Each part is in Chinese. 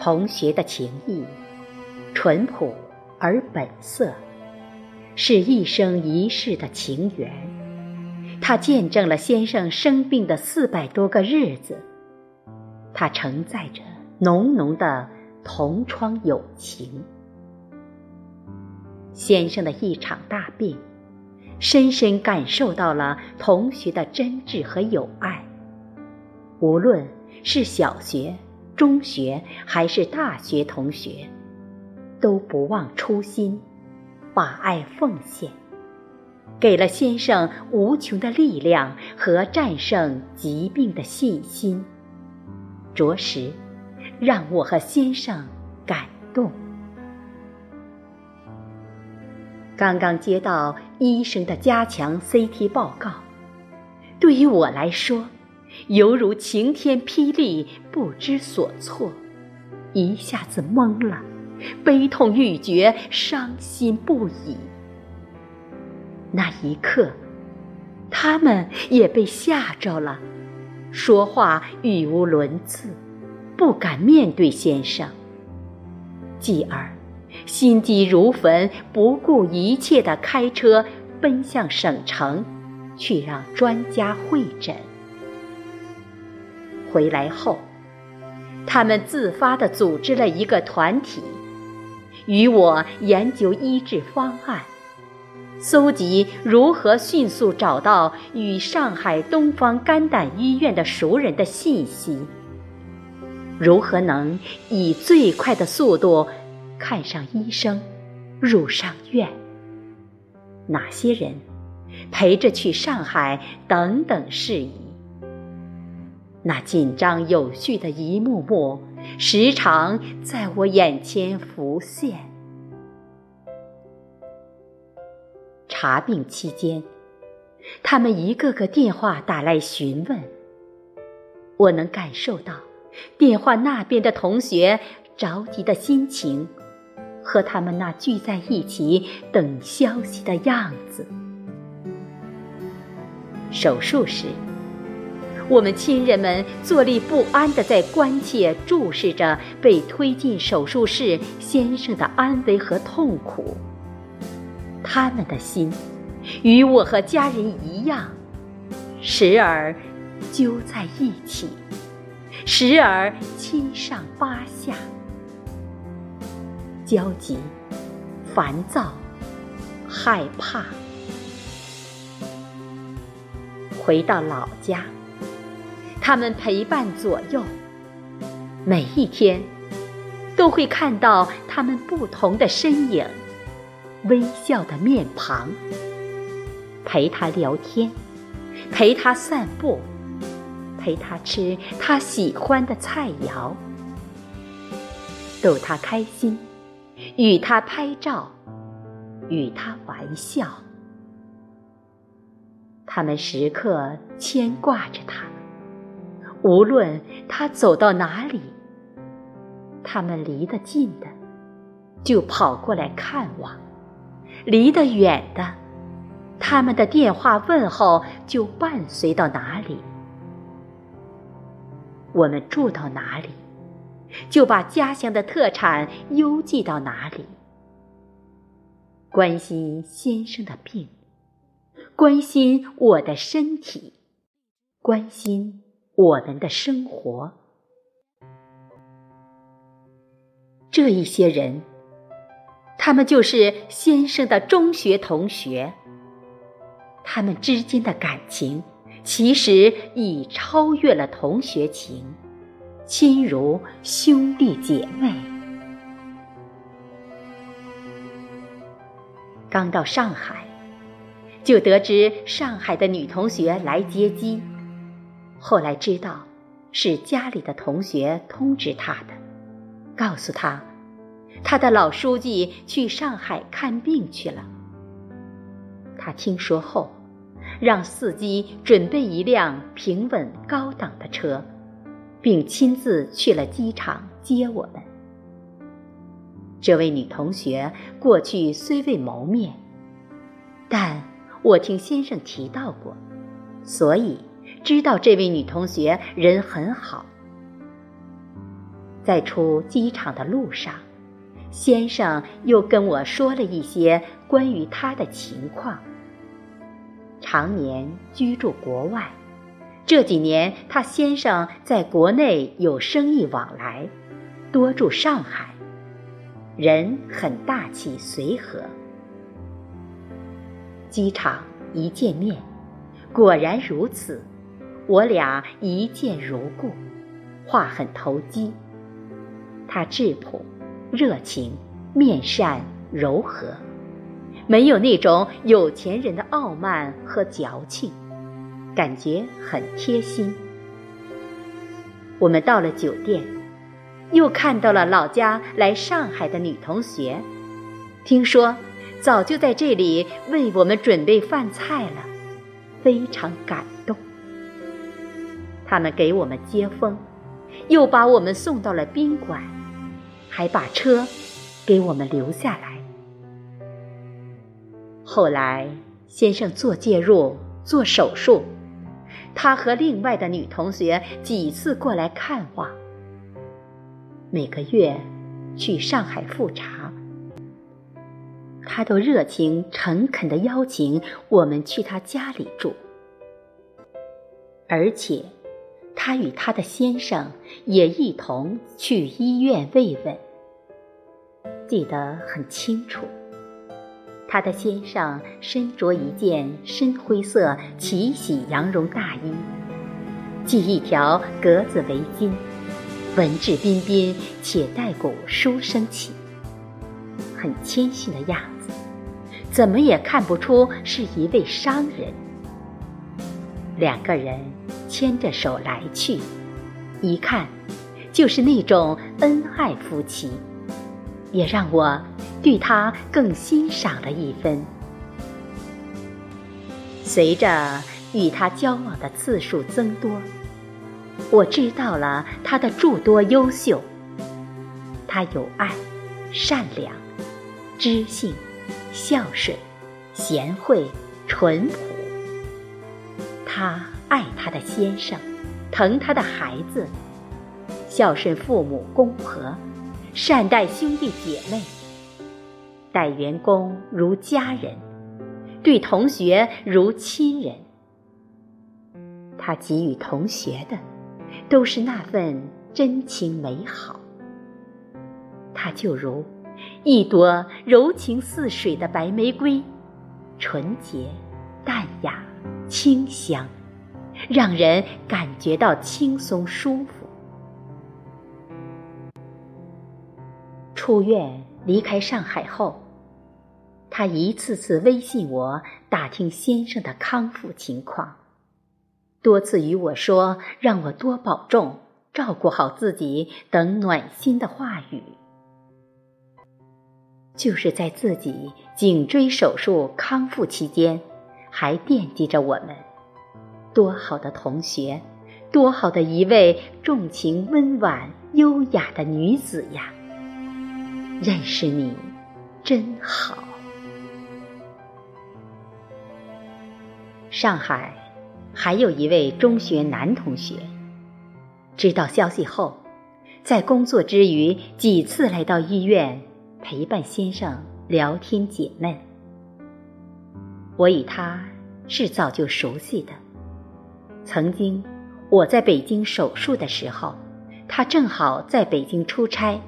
同学的情谊，淳朴而本色，是一生一世的情缘。它见证了先生生病的四百多个日子，它承载着浓浓的同窗友情。先生的一场大病，深深感受到了同学的真挚和友爱。无论是小学。中学还是大学同学，都不忘初心，把爱奉献，给了先生无穷的力量和战胜疾病的信心，着实让我和先生感动。刚刚接到医生的加强 CT 报告，对于我来说。犹如晴天霹雳，不知所措，一下子懵了，悲痛欲绝，伤心不已。那一刻，他们也被吓着了，说话语无伦次，不敢面对先生。继而，心急如焚，不顾一切地开车奔向省城，去让专家会诊。回来后，他们自发地组织了一个团体，与我研究医治方案，搜集如何迅速找到与上海东方肝胆医院的熟人的信息，如何能以最快的速度看上医生，入上院，哪些人陪着去上海等等事宜。那紧张有序的一幕幕，时常在我眼前浮现。查病期间，他们一个个电话打来询问，我能感受到电话那边的同学着急的心情，和他们那聚在一起等消息的样子。手术时。我们亲人们坐立不安地在关切注视着被推进手术室先生的安危和痛苦，他们的心与我和家人一样，时而揪在一起，时而七上八下，焦急、烦躁、害怕。回到老家。他们陪伴左右，每一天都会看到他们不同的身影，微笑的面庞。陪他聊天，陪他散步，陪他吃他喜欢的菜肴，逗他开心，与他拍照，与他玩笑。他们时刻牵挂着他。无论他走到哪里，他们离得近的就跑过来看望，离得远的，他们的电话问候就伴随到哪里。我们住到哪里，就把家乡的特产邮寄到哪里。关心先生的病，关心我的身体，关心。我们的生活，这一些人，他们就是先生的中学同学。他们之间的感情，其实已超越了同学情，亲如兄弟姐妹。刚到上海，就得知上海的女同学来接机。后来知道，是家里的同学通知他的，告诉他，他的老书记去上海看病去了。他听说后，让司机准备一辆平稳高档的车，并亲自去了机场接我们。这位女同学过去虽未谋面，但我听先生提到过，所以。知道这位女同学人很好。在出机场的路上，先生又跟我说了一些关于他的情况。常年居住国外，这几年他先生在国内有生意往来，多住上海，人很大气随和。机场一见面，果然如此，我俩一见如故，话很投机。他质朴、热情、面善、柔和，没有那种有钱人的傲慢和矫情，感觉很贴心。我们到了酒店，又看到了老家来上海的女同学，听说早就在这里为我们准备饭菜了，非常感动。他们给我们接风，又把我们送到了宾馆。还把车给我们留下来。后来先生做介入做手术，他和另外的女同学几次过来看望。每个月去上海复查，他都热情诚恳地邀请我们去他家里住，而且。他与他的先生也一同去医院慰问，记得很清楚。他的先生身着一件深灰色奇喜羊绒大衣，系一条格子围巾，文质彬彬且带股书生气，很谦逊的样子，怎么也看不出是一位商人。两个人。牵着手来去，一看就是那种恩爱夫妻，也让我对他更欣赏了一分。随着与他交往的次数增多，我知道了他的诸多优秀。他有爱、善良、知性、孝顺、贤惠、淳朴。他。爱他的先生，疼他的孩子，孝顺父母公婆，善待兄弟姐妹，待员工如家人，对同学如亲人。他给予同学的，都是那份真情美好。他就如一朵柔情似水的白玫瑰，纯洁、淡雅、清香。让人感觉到轻松舒服。出院离开上海后，他一次次微信我打听先生的康复情况，多次与我说让我多保重、照顾好自己等暖心的话语。就是在自己颈椎手术康复期间，还惦记着我们。多好的同学，多好的一位重情温婉、优雅的女子呀！认识你，真好。上海还有一位中学男同学，知道消息后，在工作之余几次来到医院陪伴先生聊天解闷。我与他是早就熟悉的。曾经，我在北京手术的时候，他正好在北京出差，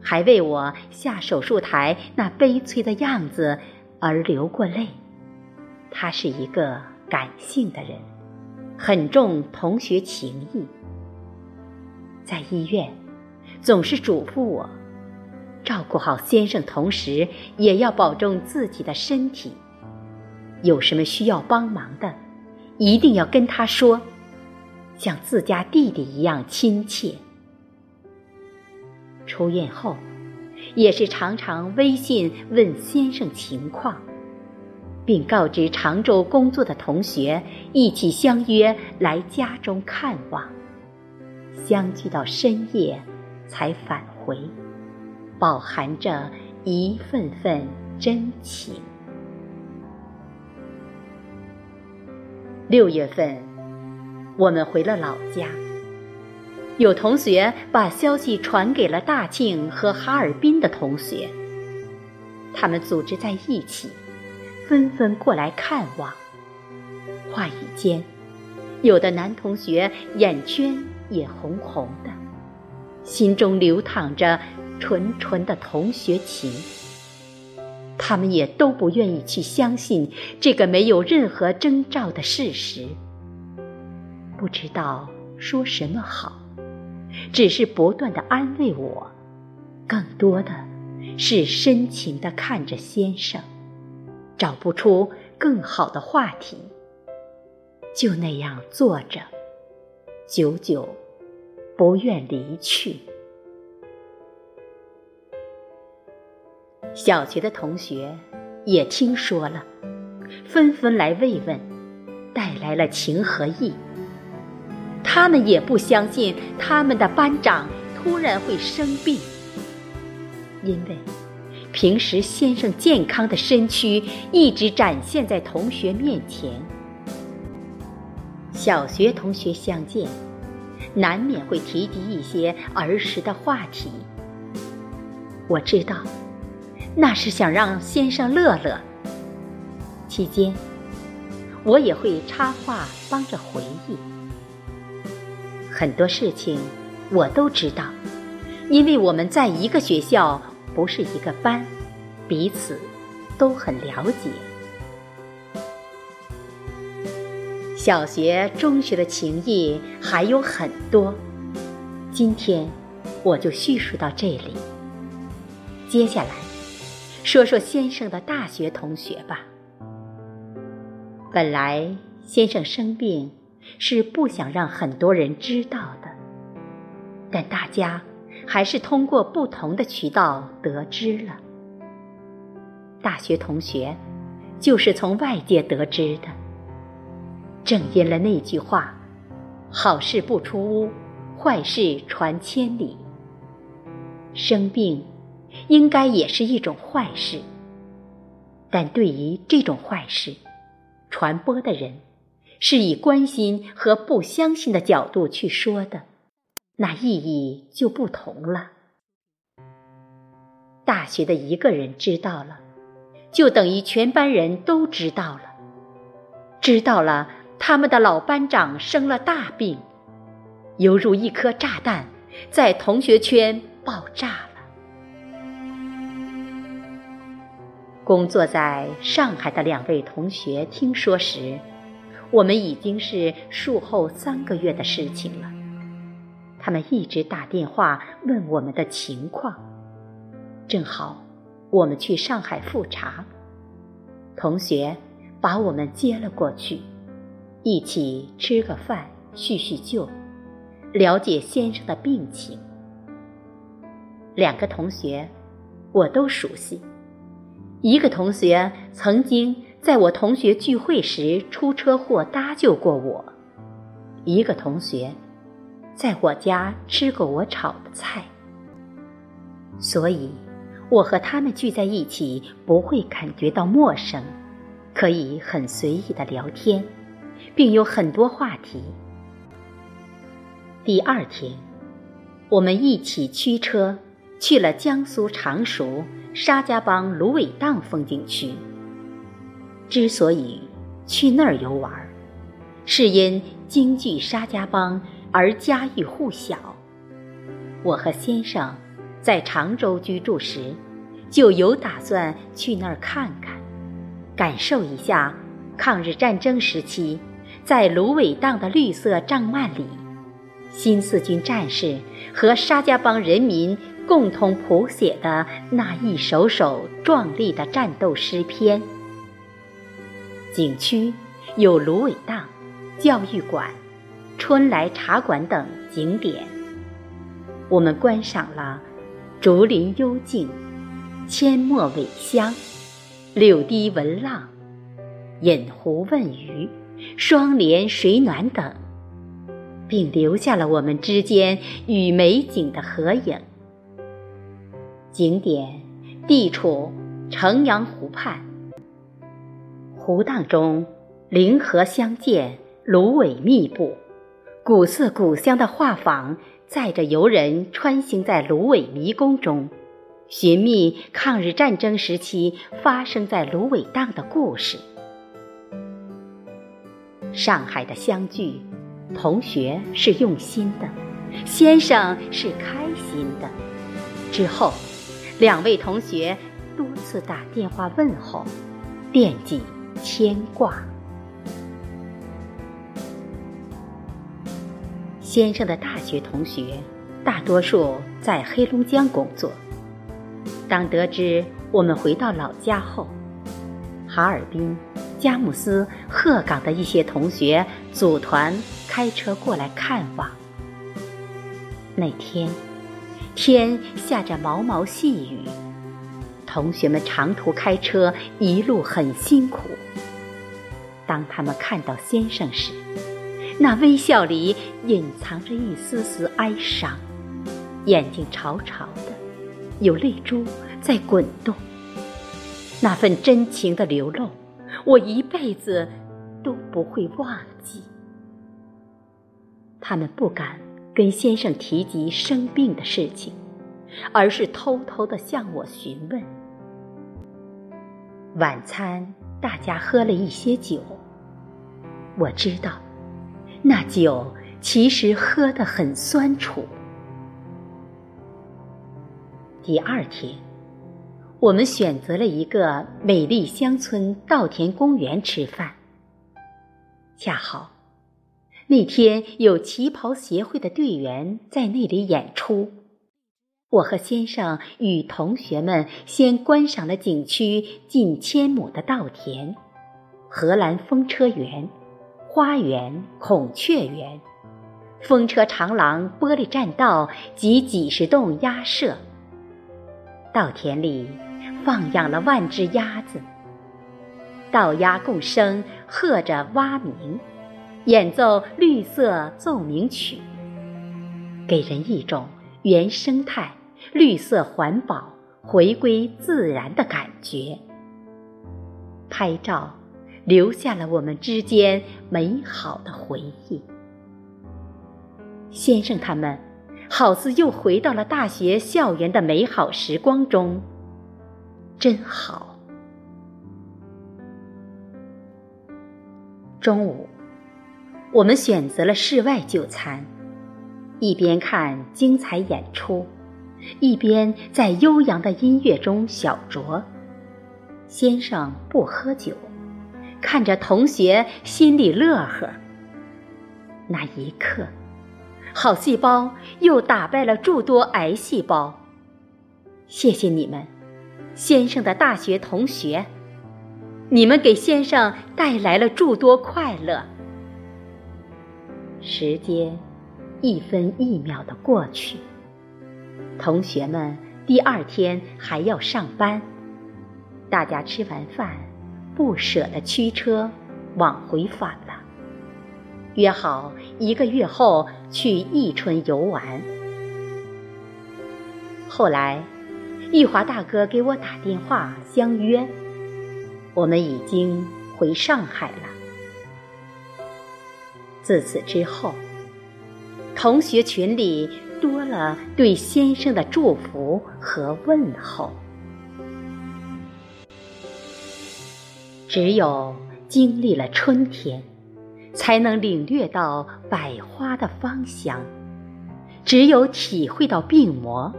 还为我下手术台那悲催的样子而流过泪。他是一个感性的人，很重同学情谊，在医院总是嘱咐我，照顾好先生，同时也要保重自己的身体。有什么需要帮忙的？一定要跟他说，像自家弟弟一样亲切。出院后，也是常常微信问先生情况，并告知常州工作的同学一起相约来家中看望，相聚到深夜才返回，饱含着一份份真情。六月份，我们回了老家。有同学把消息传给了大庆和哈尔滨的同学，他们组织在一起，纷纷过来看望。话语间，有的男同学眼圈也红红的，心中流淌着纯纯的同学情。他们也都不愿意去相信这个没有任何征兆的事实，不知道说什么好，只是不断的安慰我，更多的是深情的看着先生，找不出更好的话题，就那样坐着，久久不愿离去。小学的同学也听说了，纷纷来慰问，带来了情和意。他们也不相信他们的班长突然会生病，因为平时先生健康的身躯一直展现在同学面前。小学同学相见，难免会提及一些儿时的话题。我知道。那是想让先生乐乐。期间，我也会插话帮着回忆。很多事情我都知道，因为我们在一个学校，不是一个班，彼此都很了解。小学、中学的情谊还有很多，今天我就叙述到这里。接下来。说说先生的大学同学吧。本来先生生病是不想让很多人知道的，但大家还是通过不同的渠道得知了。大学同学就是从外界得知的。正因了那句话：“好事不出屋，坏事传千里。”生病。应该也是一种坏事，但对于这种坏事，传播的人是以关心和不相信的角度去说的，那意义就不同了。大学的一个人知道了，就等于全班人都知道了，知道了他们的老班长生了大病，犹如一颗炸弹在同学圈爆炸。工作在上海的两位同学听说时，我们已经是术后三个月的事情了。他们一直打电话问我们的情况，正好我们去上海复查，同学把我们接了过去，一起吃个饭叙叙旧，了解先生的病情。两个同学我都熟悉。一个同学曾经在我同学聚会时出车祸搭救过我，一个同学在我家吃过我炒的菜，所以我和他们聚在一起不会感觉到陌生，可以很随意的聊天，并有很多话题。第二天，我们一起驱车去了江苏常熟。沙家浜芦苇荡风景区。之所以去那儿游玩，是因京剧沙家浜而家喻户晓。我和先生在常州居住时，就有打算去那儿看看，感受一下抗日战争时期在芦苇荡的绿色帐幔里，新四军战士和沙家浜人民。共同谱写的那一首首壮丽的战斗诗篇。景区有芦苇荡、教育馆、春来茶馆等景点。我们观赏了竹林幽静、阡陌苇香、柳堤闻浪、饮湖问鱼、双莲水暖等，并留下了我们之间与美景的合影。景点地处城阳湖畔，湖荡中临河相间，芦苇密布，古色古香的画舫载着游人穿行在芦苇迷宫中，寻觅抗日战争时期发生在芦苇荡的故事。上海的相聚，同学是用心的，先生是开心的。之后，两位同学多次打电话问候，惦记牵挂。先生的大学同学，大多数在黑龙江工作。当得知我们回到老家后，哈尔滨、佳木斯、鹤岗的一些同学组团开车过来看望。那天，天下着毛毛细雨，同学们长途开车一路很辛苦。当他们看到先生时，那微笑里隐藏着一丝丝哀伤，眼睛潮潮的，有泪珠在滚动。那份真情的流露，我一辈子都不会忘记。他们不敢跟先生提及生病的事情，而是偷偷的向我询问。晚餐，大家喝了一些酒，我知道。那酒其实喝得很酸楚。第二天，我们选择了一个美丽乡村稻田公园吃饭。恰好那天有旗袍协会的队员在那里演出，我和先生与同学们先观赏了景区近千亩的稻田，荷兰风车园。花园、孔雀园、风车长廊、玻璃栈道及几十栋鸭舍。稻田里放养了万只鸭子，稻鸭共生，和着蛙鸣，演奏绿色奏鸣曲，给人一种原生态、绿色环保、回归自然的感觉。拍照。留下了我们之间美好的回忆。先生他们，好似又回到了大学校园的美好时光中，真好。中午，我们选择了室外就餐，一边看精彩演出，一边在悠扬的音乐中小酌。先生不喝酒。看着同学心里乐呵，那一刻，好细胞又打败了诸多癌细胞。谢谢你们，先生的大学同学，你们给先生带来了诸多快乐。时间一分一秒的过去，同学们第二天还要上班，大家吃完饭。不舍得驱车往回返了，约好一个月后去宜春游玩。后来，玉华大哥给我打电话相约，我们已经回上海了。自此之后，同学群里多了对先生的祝福和问候。只有经历了春天，才能领略到百花的芳香；只有体会到病魔，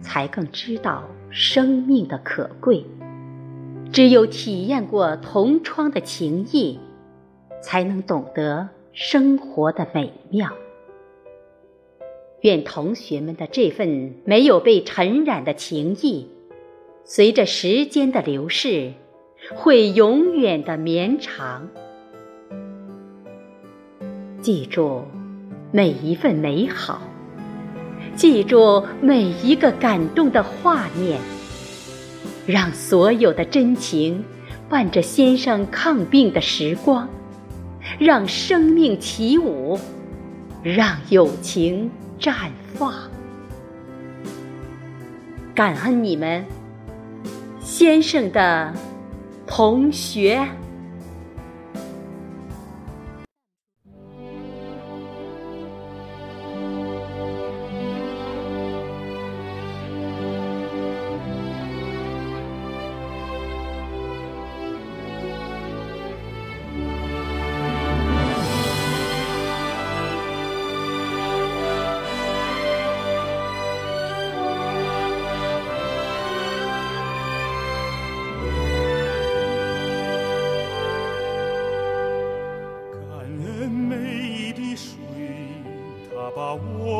才更知道生命的可贵；只有体验过同窗的情谊，才能懂得生活的美妙。愿同学们的这份没有被尘染的情谊，随着时间的流逝。会永远的绵长。记住每一份美好，记住每一个感动的画面，让所有的真情伴着先生抗病的时光，让生命起舞，让友情绽放。感恩你们，先生的。同学。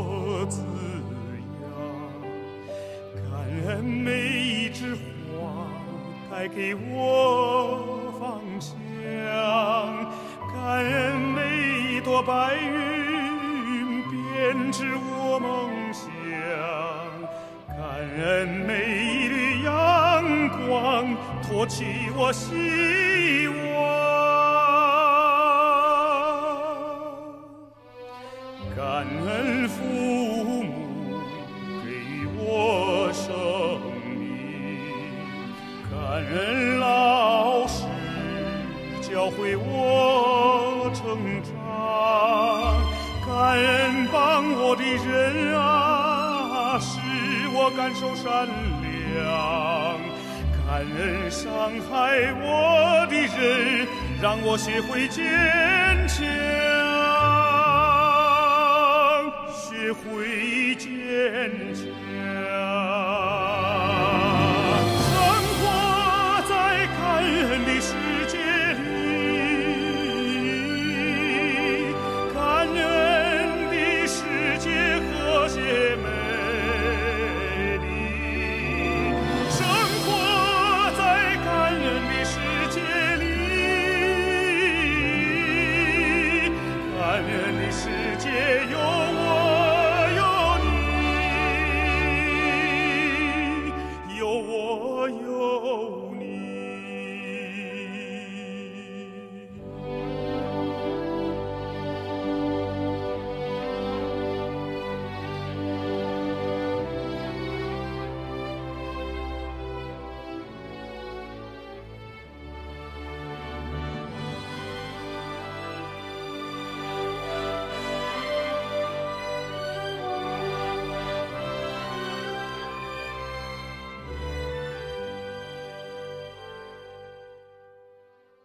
我滋养；感恩每一枝花，带给我芳香；感恩每一朵白云，编织我梦想；感恩每一缕阳光，托起我希望。我的人啊使我感受善良感恩伤害我的人让我学会坚强学会坚强。